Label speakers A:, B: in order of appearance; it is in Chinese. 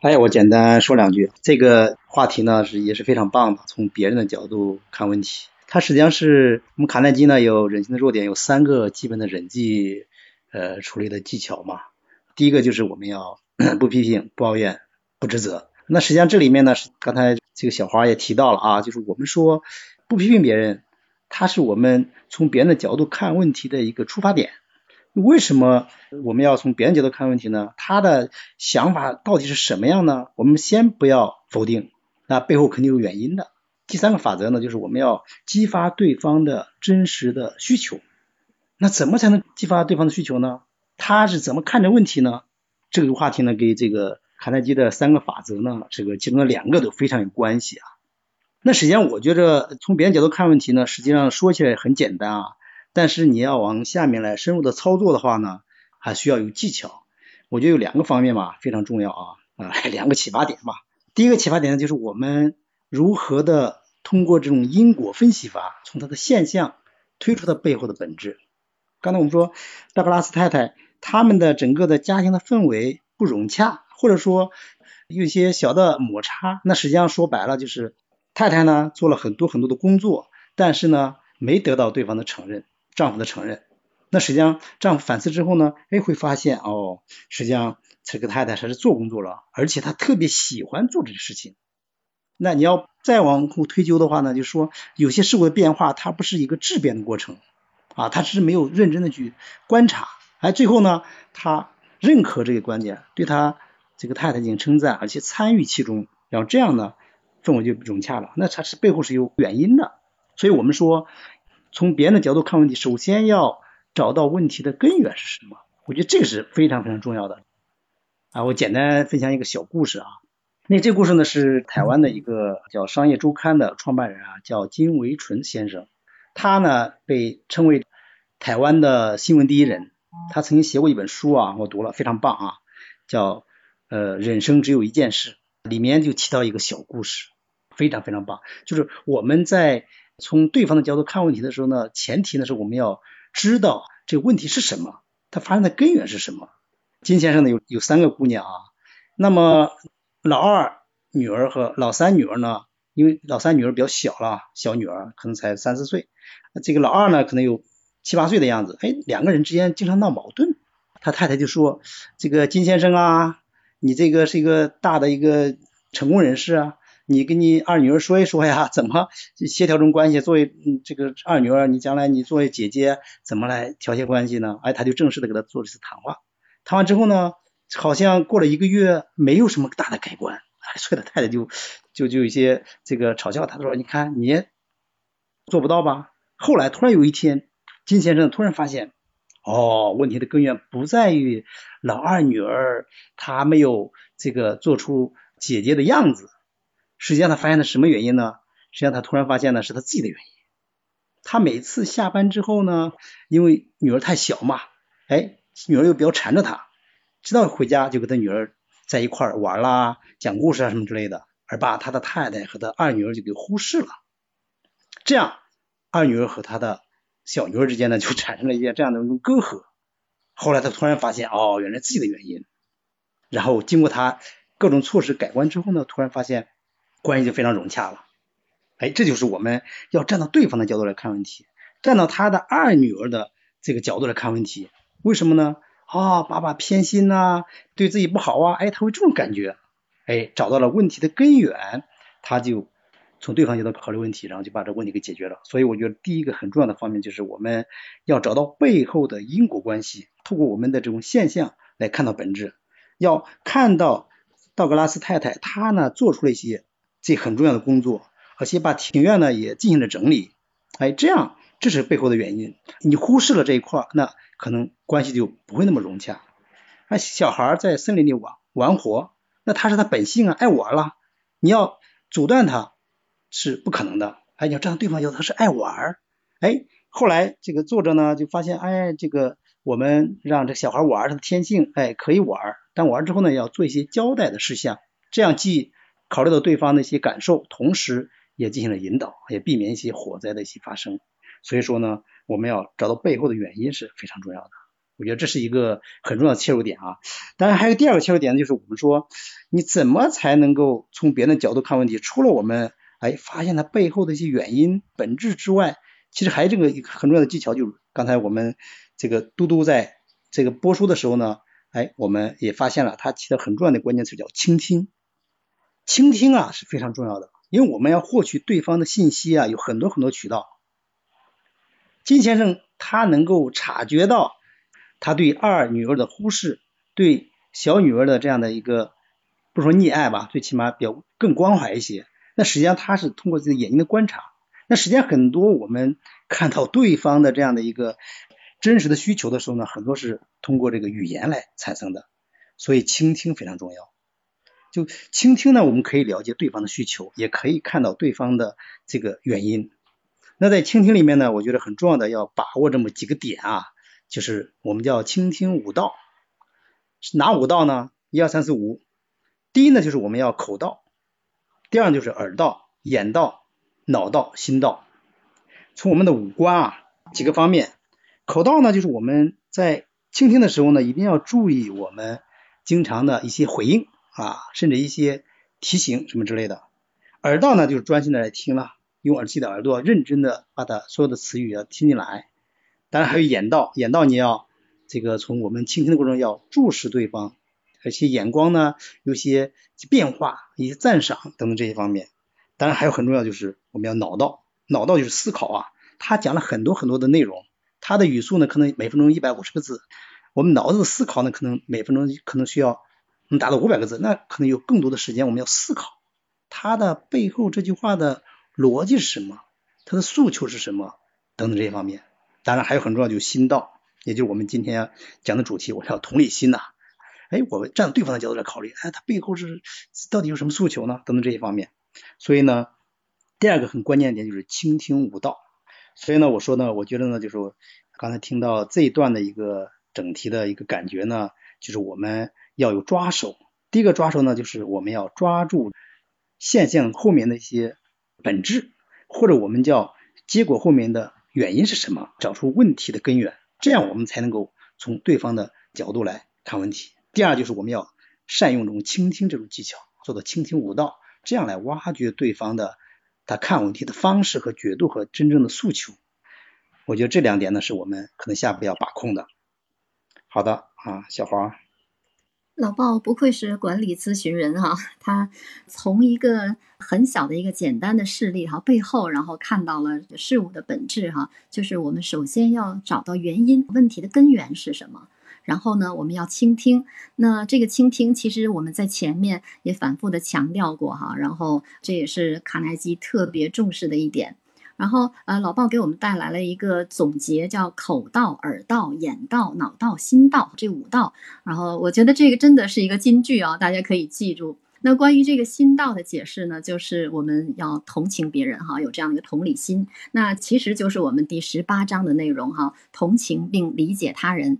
A: 哎，我简单说两句。这个话题呢是也是非常棒的，从别人的角度看问题。它实际上是我们卡耐基呢有人性的弱点，有三个基本的人际呃处理的技巧嘛。第一个就是我们要 不批评、不抱怨、不指责。那实际上这里面呢是刚才这个小花也提到了啊，就是我们说不批评别人，它是我们从别人的角度看问题的一个出发点。为什么我们要从别人角度看问题呢？他的想法到底是什么样呢？我们先不要否定，那背后肯定有原因的。第三个法则呢，就是我们要激发对方的真实的需求。那怎么才能激发对方的需求呢？他是怎么看着问题呢？这个话题呢，跟这个卡耐基的三个法则呢，这个其中的两个都非常有关系啊。那实际上我觉着从别人角度看问题呢，实际上说起来很简单啊。但是你要往下面来深入的操作的话呢，还需要有技巧。我觉得有两个方面嘛，非常重要啊啊，两个启发点嘛。第一个启发点呢，就是我们如何的通过这种因果分析法，从它的现象推出它背后的本质。刚才我们说，道格拉斯太太他们的整个的家庭的氛围不融洽，或者说有一些小的摩擦，那实际上说白了就是太太呢做了很多很多的工作，但是呢没得到对方的承认。丈夫的承认，那实际上丈夫反思之后呢，哎，会发现哦，实际上这个太太她是做工作了，而且她特别喜欢做这个事情。那你要再往后推究的话呢，就说有些事物的变化，它不是一个质变的过程啊，他只是没有认真的去观察，哎，最后呢，他认可这个观点，对他这个太太进行称赞，而且参与其中，然后这样呢，氛围就融洽了。那它是背后是有原因的，所以我们说。从别人的角度看问题，首先要找到问题的根源是什么？我觉得这个是非常非常重要的。啊，我简单分享一个小故事啊。那这故事呢是台湾的一个叫《商业周刊》的创办人啊，叫金维纯先生。他呢被称为台湾的新闻第一人。他曾经写过一本书啊，我读了非常棒啊，叫呃人生只有一件事，里面就提到一个小故事，非常非常棒，就是我们在。从对方的角度看问题的时候呢，前提呢是我们要知道这个问题是什么，它发生的根源是什么。金先生呢有有三个姑娘啊，那么老二女儿和老三女儿呢，因为老三女儿比较小了，小女儿可能才三四岁，这个老二呢可能有七八岁的样子，哎，两个人之间经常闹矛盾。他太太就说：“这个金先生啊，你这个是一个大的一个成功人士啊。”你跟你二女儿说一说呀，怎么协调这种关系？作为这个二女儿，你将来你作为姐姐，怎么来调节关系呢？哎，他就正式的给他做了一次谈话。谈完之后呢，好像过了一个月，没有什么大的改观。哎，所以他太太就就就有些这个嘲笑他，说：“你看你做不到吧？”后来突然有一天，金先生突然发现，哦，问题的根源不在于老二女儿她没有这个做出姐姐的样子。实际上他发现了什么原因呢？实际上他突然发现呢是他自己的原因。他每次下班之后呢，因为女儿太小嘛，哎，女儿又比较缠着他，知道回家就跟他女儿在一块玩啦、讲故事啊什么之类的，而把他的太太和他二女儿就给忽视了。这样，二女儿和他的小女儿之间呢就产生了一些这样的一种隔阂。后来他突然发现，哦，原来自己的原因。然后经过他各种措施改观之后呢，突然发现。关系就非常融洽了，哎，这就是我们要站到对方的角度来看问题，站到他的二女儿的这个角度来看问题。为什么呢？啊，爸爸偏心呐，对自己不好啊，哎，他会这种感觉，哎，找到了问题的根源，他就从对方角度考虑问题，然后就把这问题给解决了。所以我觉得第一个很重要的方面就是我们要找到背后的因果关系，透过我们的这种现象来看到本质，要看到道格拉斯太太她呢做出了一些。这很重要的工作，而且把庭院呢也进行了整理，哎，这样这是背后的原因。你忽视了这一块，那可能关系就不会那么融洽。那小孩在森林里玩玩活，那他是他本性啊，爱玩了。你要阻断他是不可能的。哎，你要站对方要，他是爱玩。哎，后来这个作者呢就发现，哎，这个我们让这小孩玩他的天性，哎，可以玩，但玩之后呢要做一些交代的事项，这样既考虑到对方的一些感受，同时也进行了引导，也避免一些火灾的一些发生。所以说呢，我们要找到背后的原因是非常重要的。我觉得这是一个很重要的切入点啊。当然还有第二个切入点呢，就是我们说你怎么才能够从别人的角度看问题？除了我们哎发现它背后的一些原因本质之外，其实还有这个一个很重要的技巧，就是刚才我们这个嘟嘟在这个播出的时候呢，哎，我们也发现了它起到很重要的关键词叫倾听。倾听啊是非常重要的，因为我们要获取对方的信息啊，有很多很多渠道。金先生他能够察觉到他对二女儿的忽视，对小女儿的这样的一个不说溺爱吧，最起码比较更关怀一些。那实际上他是通过自己眼睛的观察。那实际上很多我们看到对方的这样的一个真实的需求的时候呢，很多是通过这个语言来产生的。所以倾听非常重要。就倾听呢，我们可以了解对方的需求，也可以看到对方的这个原因。那在倾听里面呢，我觉得很重要的要把握这么几个点啊，就是我们叫倾听五道。哪五道呢？一二三四五。第一呢，就是我们要口道；第二就是耳道、眼道、脑道、心道。从我们的五官啊几个方面，口道呢，就是我们在倾听的时候呢，一定要注意我们经常的一些回应啊，甚至一些提醒什么之类的。耳道呢，就是专心的来听了。用耳机的耳朵认真的把它所有的词语要听进来，当然还有眼道，眼道你要这个从我们倾听的过程要注视对方，而且眼光呢有些变化，一些赞赏等等这些方面。当然还有很重要就是我们要脑道，脑道就是思考啊，他讲了很多很多的内容，他的语速呢可能每分钟一百五十个字，我们脑子的思考呢可能每分钟可能需要能达到五百个字，那可能有更多的时间我们要思考他的背后这句话的。逻辑是什么？他的诉求是什么？等等这些方面，当然还有很重要，就是心道，也就是我们今天讲的主题，我要同理心呐。哎，我们站在对方的角度来考虑，哎，他背后是到底有什么诉求呢？等等这些方面。所以呢，第二个很关键点就是倾听无道。所以呢，我说呢，我觉得呢，就是刚才听到这一段的一个整体的一个感觉呢，就是我们要有抓手。第一个抓手呢，就是我们要抓住现象后面的一些。本质，或者我们叫结果后面的原因是什么？找出问题的根源，这样我们才能够从对方的角度来看问题。第二就是我们要善用这种倾听这种技巧，做到倾听五道，这样来挖掘对方的他看问题的方式和角度和真正的诉求。我觉得这两点呢，是我们可能下一步要把控的。好的啊，小黄。
B: 老鲍不愧是管理咨询人哈，他从一个很小的一个简单的事例哈背后，然后看到了事物的本质哈，就是我们首先要找到原因，问题的根源是什么，然后呢，我们要倾听。那这个倾听，其实我们在前面也反复的强调过哈，然后这也是卡耐基特别重视的一点。然后，呃，老鲍给我们带来了一个总结，叫口道、耳道、眼道、脑道、心道这五道。然后，我觉得这个真的是一个金句啊，大家可以记住。那关于这个心道的解释呢，就是我们要同情别人哈，有这样一个同理心。那其实就是我们第十八章的内容哈，同情并理解他人。